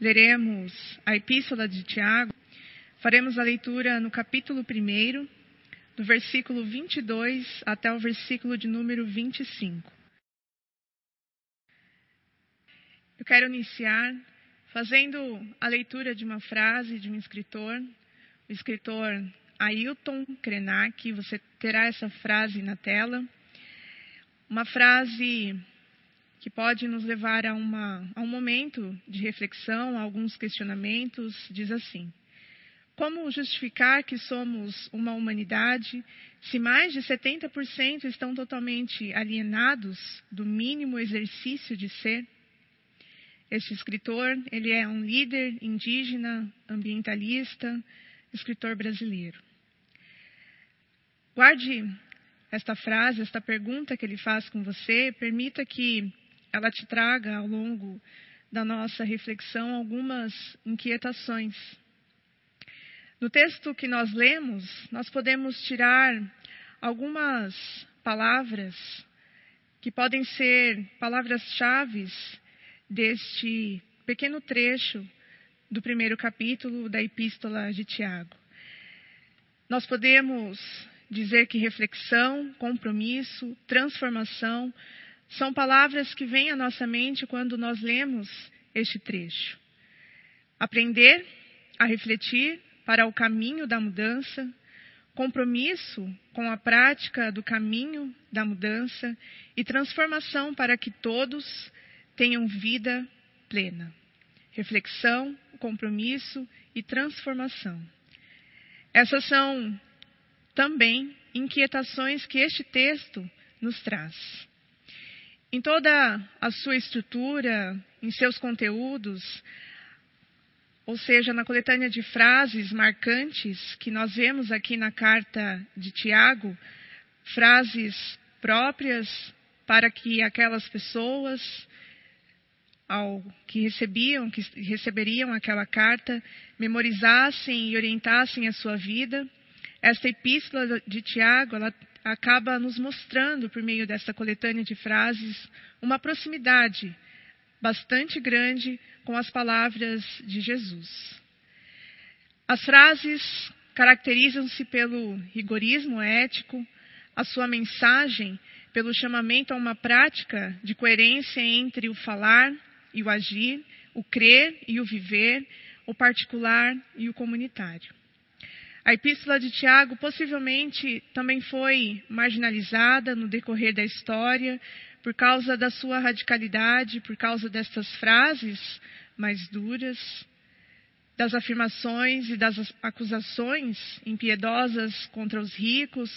leremos a Epístola de Tiago. Faremos a leitura no capítulo 1, do versículo 22 até o versículo de número 25. Eu quero iniciar fazendo a leitura de uma frase de um escritor, o escritor Ailton Krenak. Você terá essa frase na tela. Uma frase que pode nos levar a, uma, a um momento de reflexão, a alguns questionamentos, diz assim: Como justificar que somos uma humanidade se mais de 70% estão totalmente alienados do mínimo exercício de ser? Este escritor, ele é um líder indígena, ambientalista, escritor brasileiro. Guarde esta frase, esta pergunta que ele faz com você, permita que ela te traga ao longo da nossa reflexão algumas inquietações. No texto que nós lemos, nós podemos tirar algumas palavras que podem ser palavras-chave deste pequeno trecho do primeiro capítulo da Epístola de Tiago. Nós podemos dizer que reflexão, compromisso, transformação são palavras que vêm à nossa mente quando nós lemos este trecho. Aprender a refletir para o caminho da mudança, compromisso com a prática do caminho da mudança e transformação para que todos tenham vida plena. Reflexão, compromisso e transformação. Essas são também inquietações que este texto nos traz. Em toda a sua estrutura, em seus conteúdos, ou seja, na coletânea de frases marcantes que nós vemos aqui na carta de Tiago, frases próprias para que aquelas pessoas ao que recebiam, que receberiam aquela carta, memorizassem e orientassem a sua vida. Esta epístola de Tiago, ela acaba nos mostrando, por meio dessa coletânea de frases, uma proximidade bastante grande com as palavras de Jesus. As frases caracterizam-se pelo rigorismo ético, a sua mensagem pelo chamamento a uma prática de coerência entre o falar e o agir, o crer e o viver, o particular e o comunitário. A epístola de Tiago possivelmente também foi marginalizada no decorrer da história por causa da sua radicalidade, por causa destas frases mais duras, das afirmações e das acusações impiedosas contra os ricos,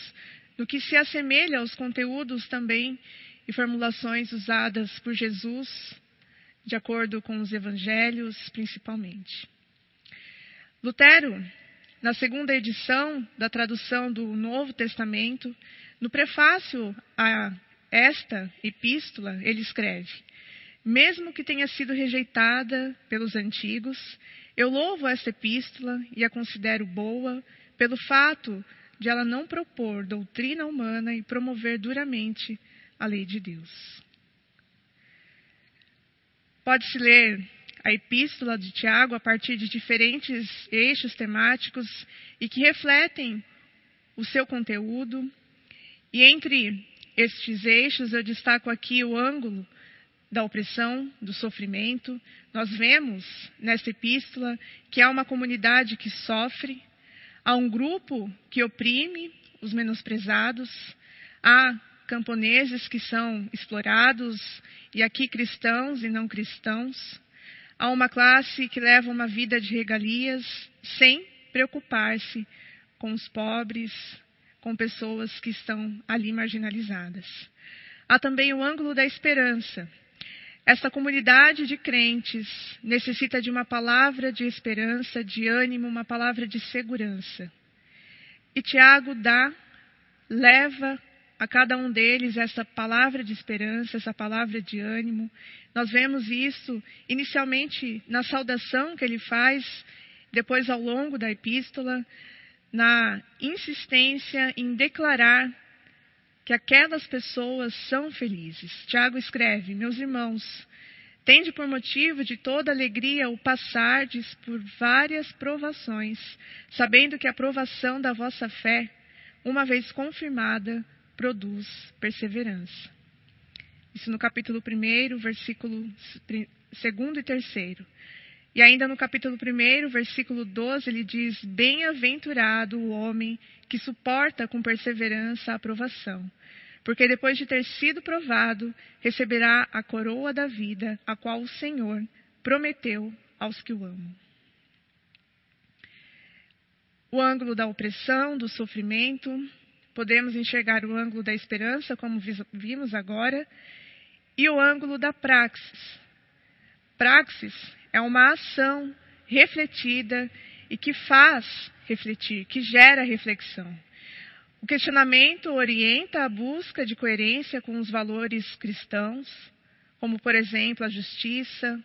no que se assemelha aos conteúdos também e formulações usadas por Jesus, de acordo com os evangelhos, principalmente. Lutero na segunda edição da tradução do Novo Testamento, no prefácio a esta epístola, ele escreve: Mesmo que tenha sido rejeitada pelos antigos, eu louvo esta epístola e a considero boa pelo fato de ela não propor doutrina humana e promover duramente a lei de Deus. Pode-se ler a epístola de Tiago a partir de diferentes eixos temáticos e que refletem o seu conteúdo. E entre estes eixos eu destaco aqui o ângulo da opressão, do sofrimento. Nós vemos nesta epístola que há uma comunidade que sofre, há um grupo que oprime os menosprezados, há camponeses que são explorados, e aqui cristãos e não cristãos. Há uma classe que leva uma vida de regalias sem preocupar-se com os pobres, com pessoas que estão ali marginalizadas. Há também o ângulo da esperança. Esta comunidade de crentes necessita de uma palavra de esperança, de ânimo, uma palavra de segurança. E Tiago dá, leva a cada um deles essa palavra de esperança, essa palavra de ânimo. Nós vemos isso inicialmente na saudação que ele faz, depois ao longo da epístola, na insistência em declarar que aquelas pessoas são felizes. Tiago escreve: Meus irmãos, Tende por motivo de toda alegria o passardes por várias provações, sabendo que a provação da vossa fé, uma vez confirmada, produz perseverança. Isso no capítulo 1, versículo 2 e 3. E ainda no capítulo 1, versículo 12, ele diz: Bem-aventurado o homem que suporta com perseverança a aprovação porque depois de ter sido provado, receberá a coroa da vida, a qual o Senhor prometeu aos que o amam. O ângulo da opressão, do sofrimento, podemos enxergar o ângulo da esperança, como vimos agora, e o ângulo da praxis. Praxis é uma ação refletida e que faz refletir, que gera reflexão. O questionamento orienta a busca de coerência com os valores cristãos, como, por exemplo, a justiça,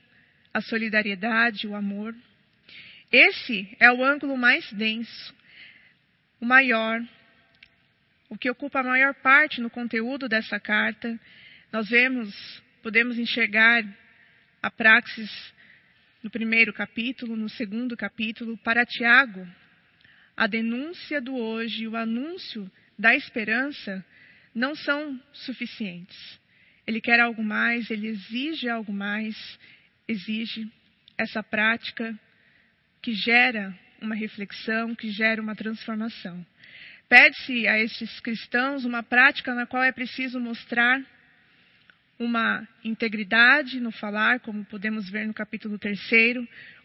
a solidariedade, o amor. Esse é o ângulo mais denso, o maior, o que ocupa a maior parte no conteúdo dessa carta. Nós vemos, podemos enxergar a praxis no primeiro capítulo, no segundo capítulo, para Tiago, a denúncia do hoje e o anúncio da esperança não são suficientes. Ele quer algo mais, ele exige algo mais, exige essa prática que gera uma reflexão, que gera uma transformação. Pede-se a estes cristãos uma prática na qual é preciso mostrar uma integridade no falar, como podemos ver no capítulo 3,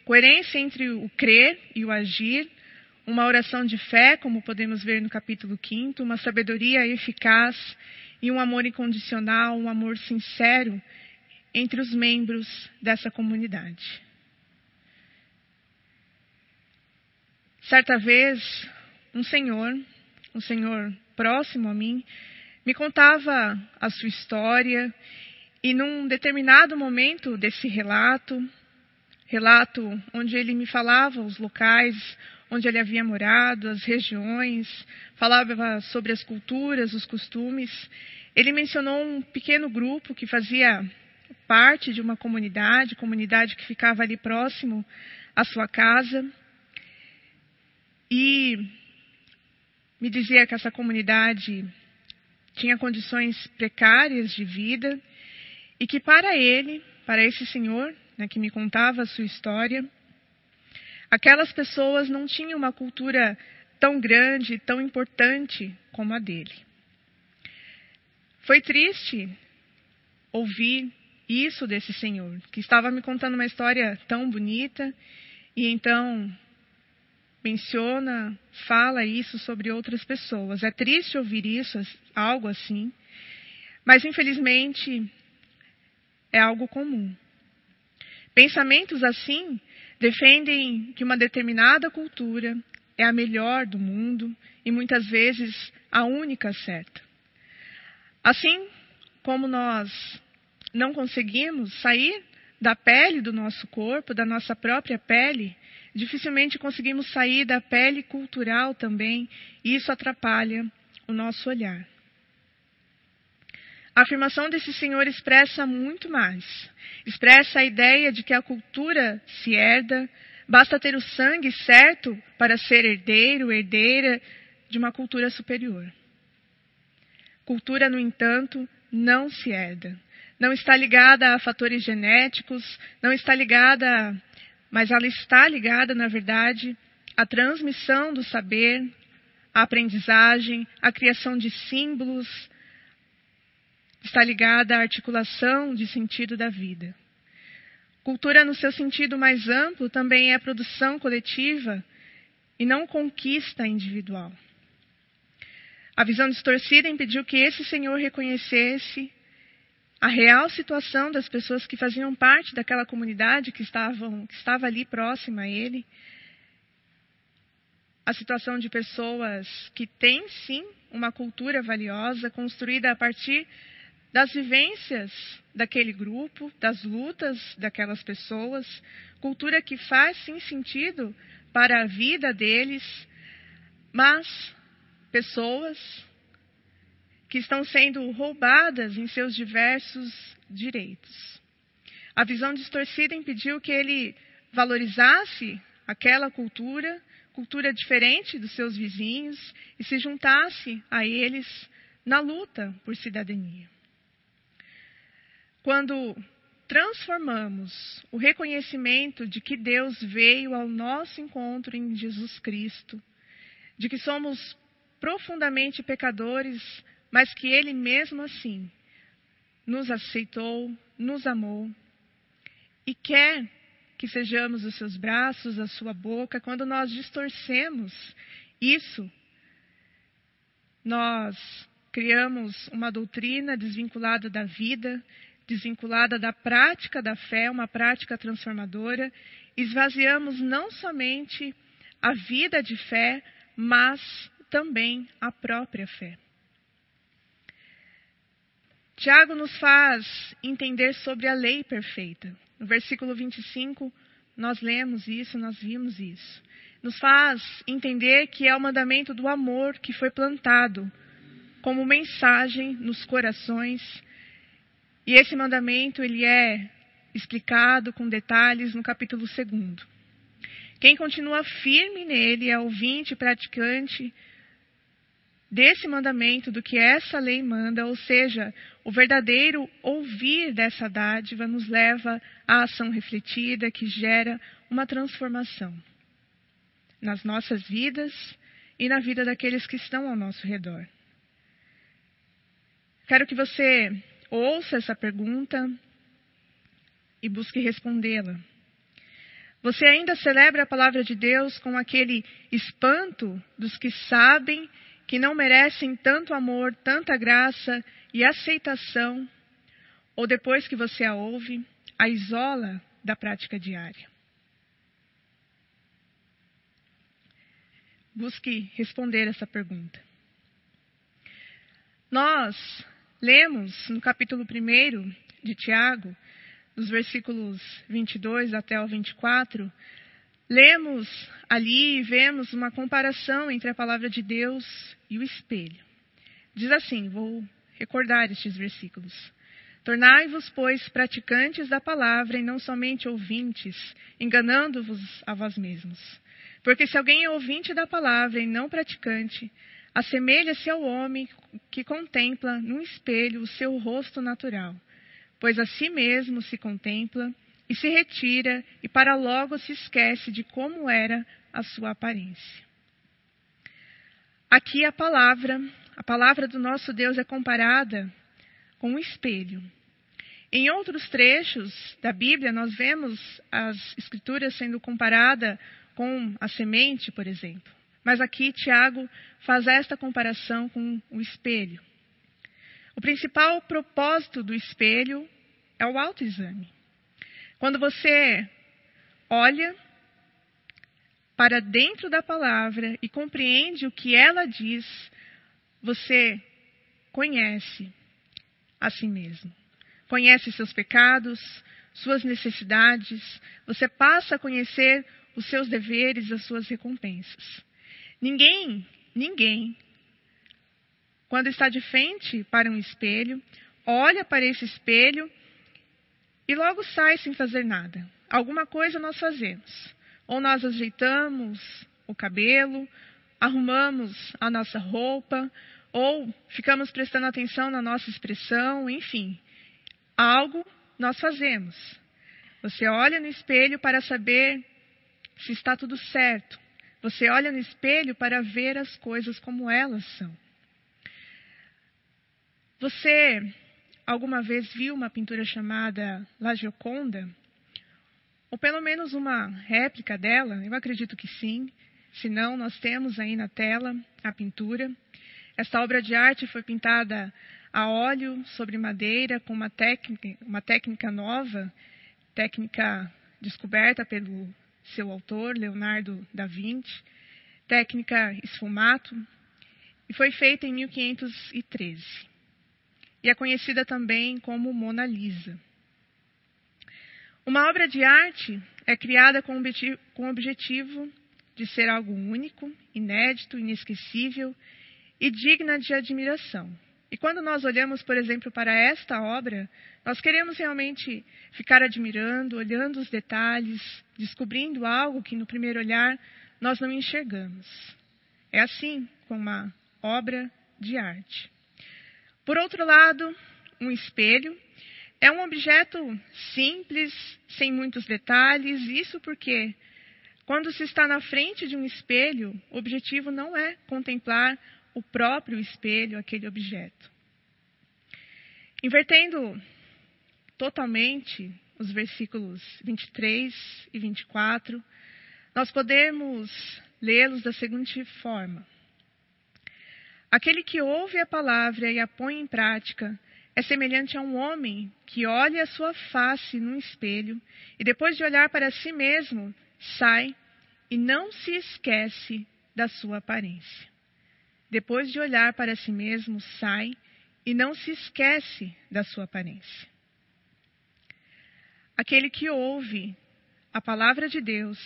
coerência entre o crer e o agir, uma oração de fé, como podemos ver no capítulo 5, uma sabedoria eficaz e um amor incondicional, um amor sincero entre os membros dessa comunidade. Certa vez, um senhor, um senhor próximo a mim, me contava a sua história e num determinado momento desse relato, relato onde ele me falava os locais onde ele havia morado, as regiões, falava sobre as culturas, os costumes. Ele mencionou um pequeno grupo que fazia parte de uma comunidade, comunidade que ficava ali próximo à sua casa. E me dizia que essa comunidade tinha condições precárias de vida e que para ele, para esse senhor, né, que me contava a sua história, Aquelas pessoas não tinham uma cultura tão grande, tão importante como a dele. Foi triste ouvir isso desse senhor, que estava me contando uma história tão bonita e então menciona, fala isso sobre outras pessoas. É triste ouvir isso, algo assim, mas infelizmente é algo comum. Pensamentos assim defendem que uma determinada cultura é a melhor do mundo e muitas vezes a única certa. Assim como nós não conseguimos sair da pele do nosso corpo, da nossa própria pele, dificilmente conseguimos sair da pele cultural também, e isso atrapalha o nosso olhar. A afirmação desse senhor expressa muito mais. Expressa a ideia de que a cultura se herda, basta ter o sangue certo para ser herdeiro, herdeira de uma cultura superior. Cultura, no entanto, não se herda. Não está ligada a fatores genéticos, não está ligada, mas ela está ligada, na verdade, à transmissão do saber, à aprendizagem, à criação de símbolos, está ligada à articulação de sentido da vida. Cultura, no seu sentido mais amplo, também é produção coletiva e não conquista individual. A visão distorcida impediu que esse senhor reconhecesse a real situação das pessoas que faziam parte daquela comunidade que, estavam, que estava ali próxima a ele. A situação de pessoas que têm, sim, uma cultura valiosa, construída a partir das vivências daquele grupo, das lutas daquelas pessoas, cultura que faz sim sentido para a vida deles, mas pessoas que estão sendo roubadas em seus diversos direitos. A visão distorcida impediu que ele valorizasse aquela cultura, cultura diferente dos seus vizinhos, e se juntasse a eles na luta por cidadania. Quando transformamos o reconhecimento de que Deus veio ao nosso encontro em Jesus Cristo, de que somos profundamente pecadores, mas que Ele mesmo assim nos aceitou, nos amou e quer que sejamos os seus braços, a sua boca, quando nós distorcemos isso, nós criamos uma doutrina desvinculada da vida, desvinculada da prática da fé, uma prática transformadora, esvaziamos não somente a vida de fé, mas também a própria fé. Tiago nos faz entender sobre a lei perfeita. No versículo 25, nós lemos isso, nós vimos isso. Nos faz entender que é o mandamento do amor que foi plantado como mensagem nos corações. E esse mandamento ele é explicado com detalhes no capítulo 2. Quem continua firme nele é ouvinte, praticante desse mandamento, do que essa lei manda, ou seja, o verdadeiro ouvir dessa dádiva nos leva à ação refletida que gera uma transformação nas nossas vidas e na vida daqueles que estão ao nosso redor. Quero que você ouça essa pergunta e busque respondê-la. Você ainda celebra a palavra de Deus com aquele espanto dos que sabem que não merecem tanto amor, tanta graça e aceitação, ou depois que você a ouve, a isola da prática diária? Busque responder essa pergunta. Nós lemos no capítulo 1 de Tiago, nos versículos 22 até o 24, Lemos ali e vemos uma comparação entre a palavra de Deus e o espelho. Diz assim: vou recordar estes versículos. Tornai-vos, pois, praticantes da palavra e não somente ouvintes, enganando-vos a vós mesmos. Porque se alguém é ouvinte da palavra e não praticante, assemelha-se ao homem que contempla num espelho o seu rosto natural, pois a si mesmo se contempla e se retira e para logo se esquece de como era a sua aparência. Aqui a palavra, a palavra do nosso Deus é comparada com um espelho. Em outros trechos da Bíblia, nós vemos as escrituras sendo comparada com a semente, por exemplo. Mas aqui Tiago faz esta comparação com o espelho. O principal propósito do espelho é o autoexame. Quando você olha para dentro da palavra e compreende o que ela diz, você conhece a si mesmo. Conhece seus pecados, suas necessidades, você passa a conhecer os seus deveres, as suas recompensas. Ninguém, ninguém, quando está de frente para um espelho, olha para esse espelho e logo sai sem fazer nada. Alguma coisa nós fazemos. Ou nós ajeitamos o cabelo, arrumamos a nossa roupa, ou ficamos prestando atenção na nossa expressão, enfim. Algo nós fazemos. Você olha no espelho para saber se está tudo certo. Você olha no espelho para ver as coisas como elas são. Você alguma vez viu uma pintura chamada La Gioconda? Ou pelo menos uma réplica dela? Eu acredito que sim. Se não, nós temos aí na tela a pintura. Esta obra de arte foi pintada a óleo sobre madeira com uma técnica, uma técnica nova, técnica descoberta pelo seu autor, Leonardo da Vinci, técnica esfumato, e foi feita em 1513 e é conhecida também como Mona Lisa. Uma obra de arte é criada com o objetivo de ser algo único, inédito, inesquecível e digna de admiração. E quando nós olhamos, por exemplo, para esta obra, nós queremos realmente ficar admirando, olhando os detalhes, descobrindo algo que no primeiro olhar nós não enxergamos. É assim com uma obra de arte. Por outro lado, um espelho é um objeto simples, sem muitos detalhes, isso porque quando se está na frente de um espelho, o objetivo não é contemplar o próprio espelho, aquele objeto. Invertendo totalmente os versículos 23 e 24, nós podemos lê-los da seguinte forma: Aquele que ouve a palavra e a põe em prática é semelhante a um homem que olha a sua face num espelho e depois de olhar para si mesmo, sai e não se esquece da sua aparência. Depois de olhar para si mesmo, sai e não se esquece da sua aparência. Aquele que ouve a palavra de Deus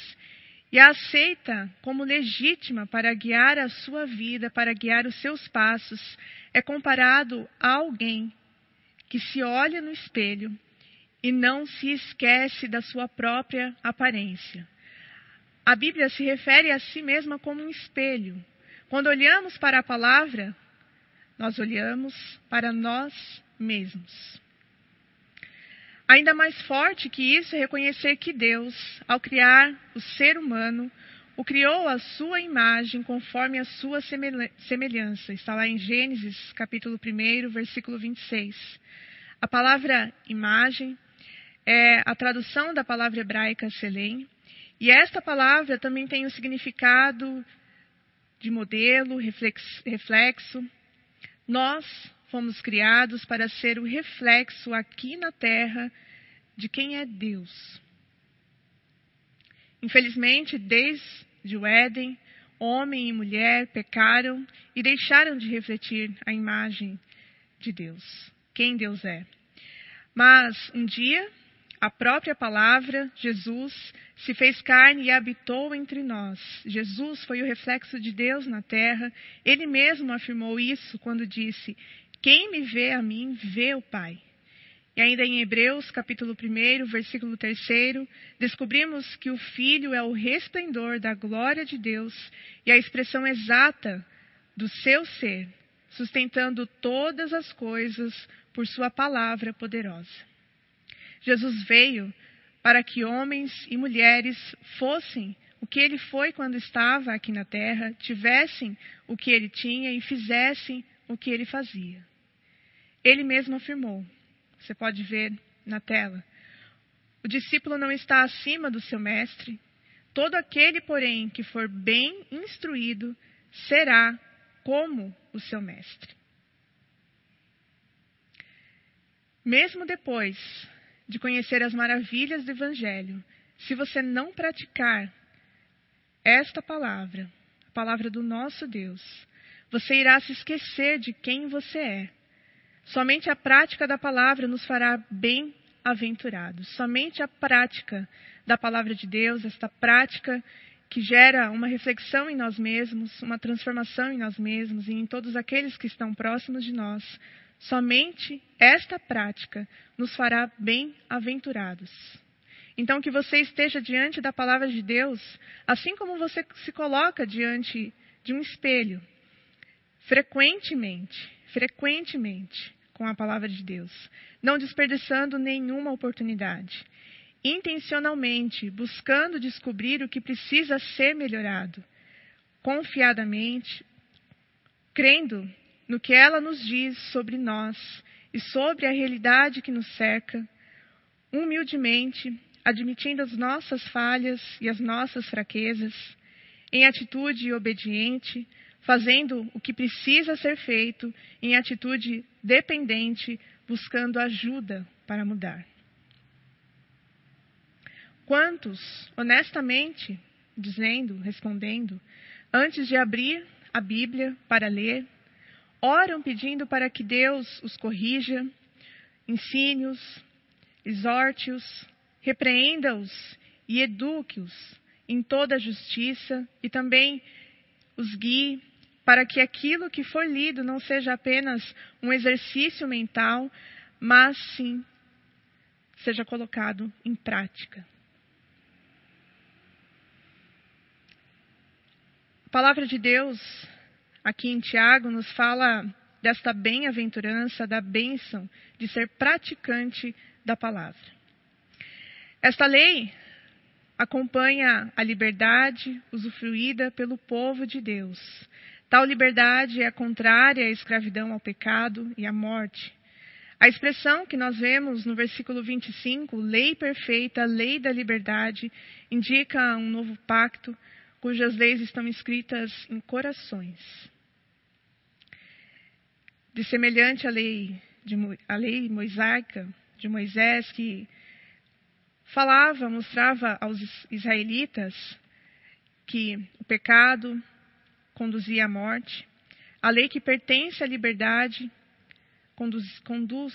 e a aceita como legítima para guiar a sua vida, para guiar os seus passos, é comparado a alguém que se olha no espelho e não se esquece da sua própria aparência. A Bíblia se refere a si mesma como um espelho. Quando olhamos para a palavra, nós olhamos para nós mesmos. Ainda mais forte que isso é reconhecer que Deus, ao criar o ser humano, o criou à sua imagem, conforme a sua semelhança. Está lá em Gênesis, capítulo 1, versículo 26. A palavra imagem é a tradução da palavra hebraica selém, e esta palavra também tem o significado de modelo, reflexo. Nós fomos criados para ser o reflexo aqui na terra de quem é Deus. Infelizmente, desde o Éden, homem e mulher pecaram e deixaram de refletir a imagem de Deus, quem Deus é. Mas um dia, a própria palavra, Jesus, se fez carne e habitou entre nós. Jesus foi o reflexo de Deus na terra. Ele mesmo afirmou isso quando disse: Quem me vê a mim, vê o Pai. E ainda em Hebreus, capítulo 1, versículo 3, descobrimos que o Filho é o resplendor da glória de Deus e a expressão exata do seu ser, sustentando todas as coisas por sua palavra poderosa. Jesus veio para que homens e mulheres fossem o que ele foi quando estava aqui na terra, tivessem o que ele tinha e fizessem o que ele fazia. Ele mesmo afirmou: você pode ver na tela. O discípulo não está acima do seu mestre. Todo aquele, porém, que for bem instruído, será como o seu mestre. Mesmo depois de conhecer as maravilhas do Evangelho, se você não praticar esta palavra, a palavra do nosso Deus, você irá se esquecer de quem você é Somente a prática da palavra nos fará bem-aventurados. Somente a prática da palavra de Deus, esta prática que gera uma reflexão em nós mesmos, uma transformação em nós mesmos e em todos aqueles que estão próximos de nós, somente esta prática nos fará bem-aventurados. Então, que você esteja diante da palavra de Deus, assim como você se coloca diante de um espelho, frequentemente, frequentemente, com a palavra de Deus, não desperdiçando nenhuma oportunidade, intencionalmente buscando descobrir o que precisa ser melhorado, confiadamente, crendo no que ela nos diz sobre nós e sobre a realidade que nos cerca, humildemente admitindo as nossas falhas e as nossas fraquezas, em atitude obediente, fazendo o que precisa ser feito em atitude dependente, buscando ajuda para mudar. Quantos, honestamente, dizendo, respondendo, antes de abrir a Bíblia para ler, oram pedindo para que Deus os corrija, ensine-os, exorte-os, repreenda-os e eduque-os em toda a justiça e também os guie para que aquilo que for lido não seja apenas um exercício mental, mas sim seja colocado em prática. A palavra de Deus, aqui em Tiago, nos fala desta bem-aventurança, da bênção de ser praticante da palavra. Esta lei acompanha a liberdade usufruída pelo povo de Deus. Tal liberdade é contrária à escravidão, ao pecado e à morte. A expressão que nós vemos no versículo 25, lei perfeita, lei da liberdade, indica um novo pacto, cujas leis estão escritas em corações. De semelhante à lei, de, à lei mosaica de Moisés, que falava, mostrava aos israelitas que o pecado conduzia à morte, a lei que pertence à liberdade conduz, conduz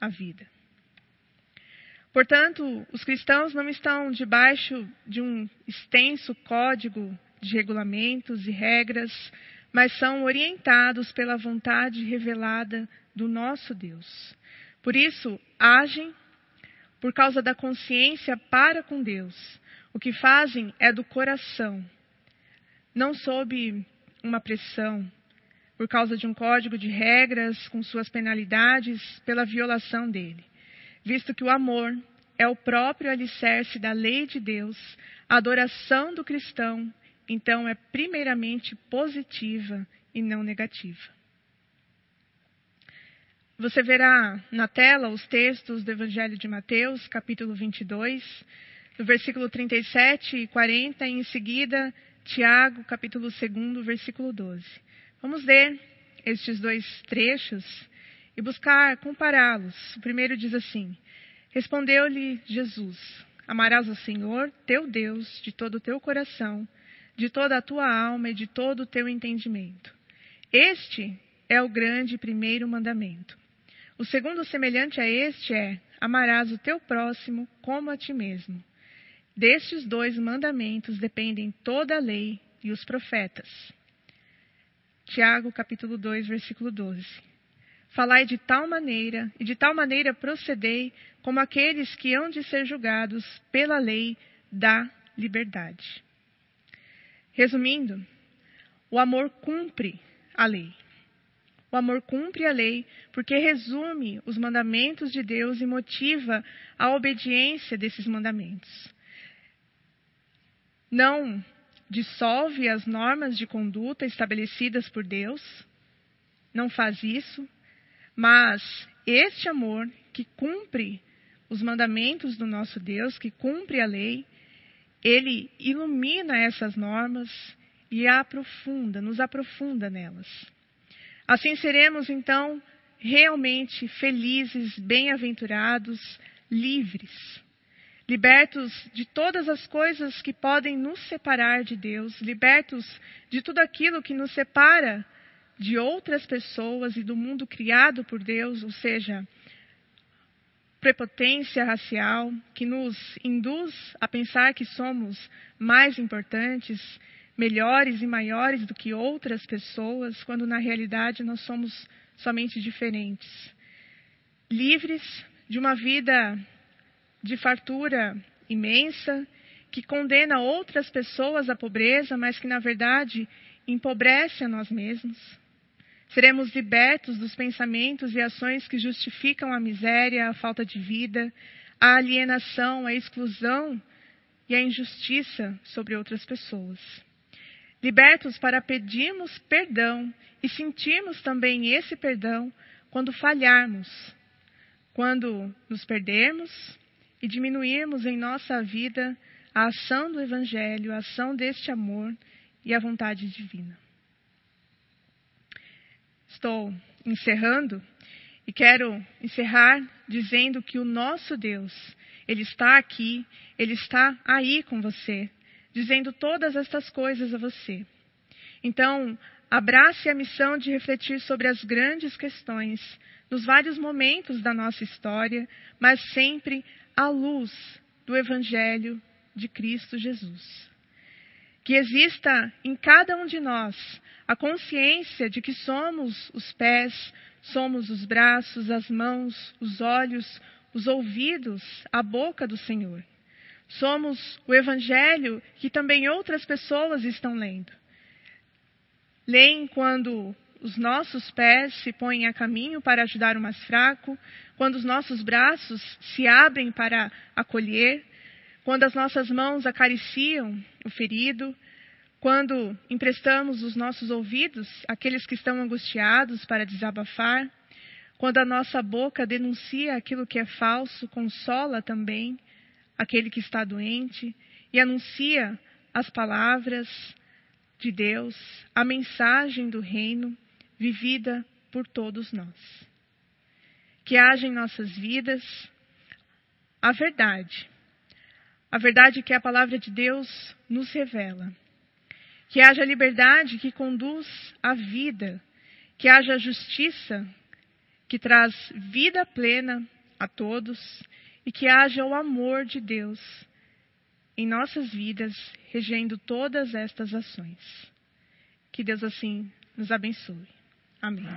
à vida. Portanto, os cristãos não estão debaixo de um extenso código de regulamentos e regras, mas são orientados pela vontade revelada do nosso Deus. Por isso, agem por causa da consciência para com Deus. O que fazem é do coração, não sob uma pressão, por causa de um código de regras com suas penalidades pela violação dele visto que o amor é o próprio alicerce da lei de Deus, a adoração do cristão, então, é primeiramente positiva e não negativa. Você verá na tela os textos do Evangelho de Mateus, capítulo 22, no versículo 37 e 40, e em seguida, Tiago, capítulo 2, versículo 12. Vamos ler estes dois trechos e buscar compará-los. O primeiro diz assim: Respondeu-lhe Jesus: Amarás o Senhor, teu Deus, de todo o teu coração, de toda a tua alma e de todo o teu entendimento. Este é o grande primeiro mandamento. O segundo, semelhante a este, é: Amarás o teu próximo como a ti mesmo. Destes dois mandamentos dependem toda a lei e os profetas. Tiago, capítulo 2, versículo 12. Falai de tal maneira, e de tal maneira procedei, como aqueles que hão de ser julgados pela lei da liberdade. Resumindo, o amor cumpre a lei. O amor cumpre a lei porque resume os mandamentos de Deus e motiva a obediência desses mandamentos. Não dissolve as normas de conduta estabelecidas por Deus, não faz isso, mas este amor que cumpre os mandamentos do nosso Deus, que cumpre a lei, ele ilumina essas normas e aprofunda, nos aprofunda nelas. Assim seremos então realmente felizes, bem-aventurados, livres, libertos de todas as coisas que podem nos separar de Deus, libertos de tudo aquilo que nos separa de outras pessoas e do mundo criado por Deus, ou seja, prepotência racial que nos induz a pensar que somos mais importantes, melhores e maiores do que outras pessoas, quando na realidade nós somos somente diferentes. Livres de uma vida de fartura imensa, que condena outras pessoas à pobreza, mas que na verdade empobrece a nós mesmos Seremos libertos dos pensamentos e ações que justificam a miséria, a falta de vida, a alienação, a exclusão e a injustiça sobre outras pessoas. Libertos para pedirmos perdão e sentirmos também esse perdão quando falharmos, quando nos perdermos e diminuirmos em nossa vida a ação do Evangelho, a ação deste amor e a vontade divina estou encerrando e quero encerrar dizendo que o nosso Deus, Ele está aqui, Ele está aí com você, dizendo todas estas coisas a você. Então, abrace a missão de refletir sobre as grandes questões nos vários momentos da nossa história, mas sempre à luz do Evangelho de Cristo Jesus. Que exista em cada um de nós a consciência de que somos os pés, somos os braços, as mãos, os olhos, os ouvidos, a boca do Senhor. Somos o Evangelho que também outras pessoas estão lendo. Leem quando os nossos pés se põem a caminho para ajudar o mais fraco, quando os nossos braços se abrem para acolher, quando as nossas mãos acariciam o ferido, quando emprestamos os nossos ouvidos àqueles que estão angustiados para desabafar, quando a nossa boca denuncia aquilo que é falso, consola também aquele que está doente e anuncia as palavras de Deus, a mensagem do reino vivida por todos nós. Que haja em nossas vidas a verdade, a verdade que a palavra de Deus nos revela que haja liberdade que conduz à vida, que haja justiça que traz vida plena a todos e que haja o amor de Deus em nossas vidas, regendo todas estas ações. Que Deus assim nos abençoe. Amém.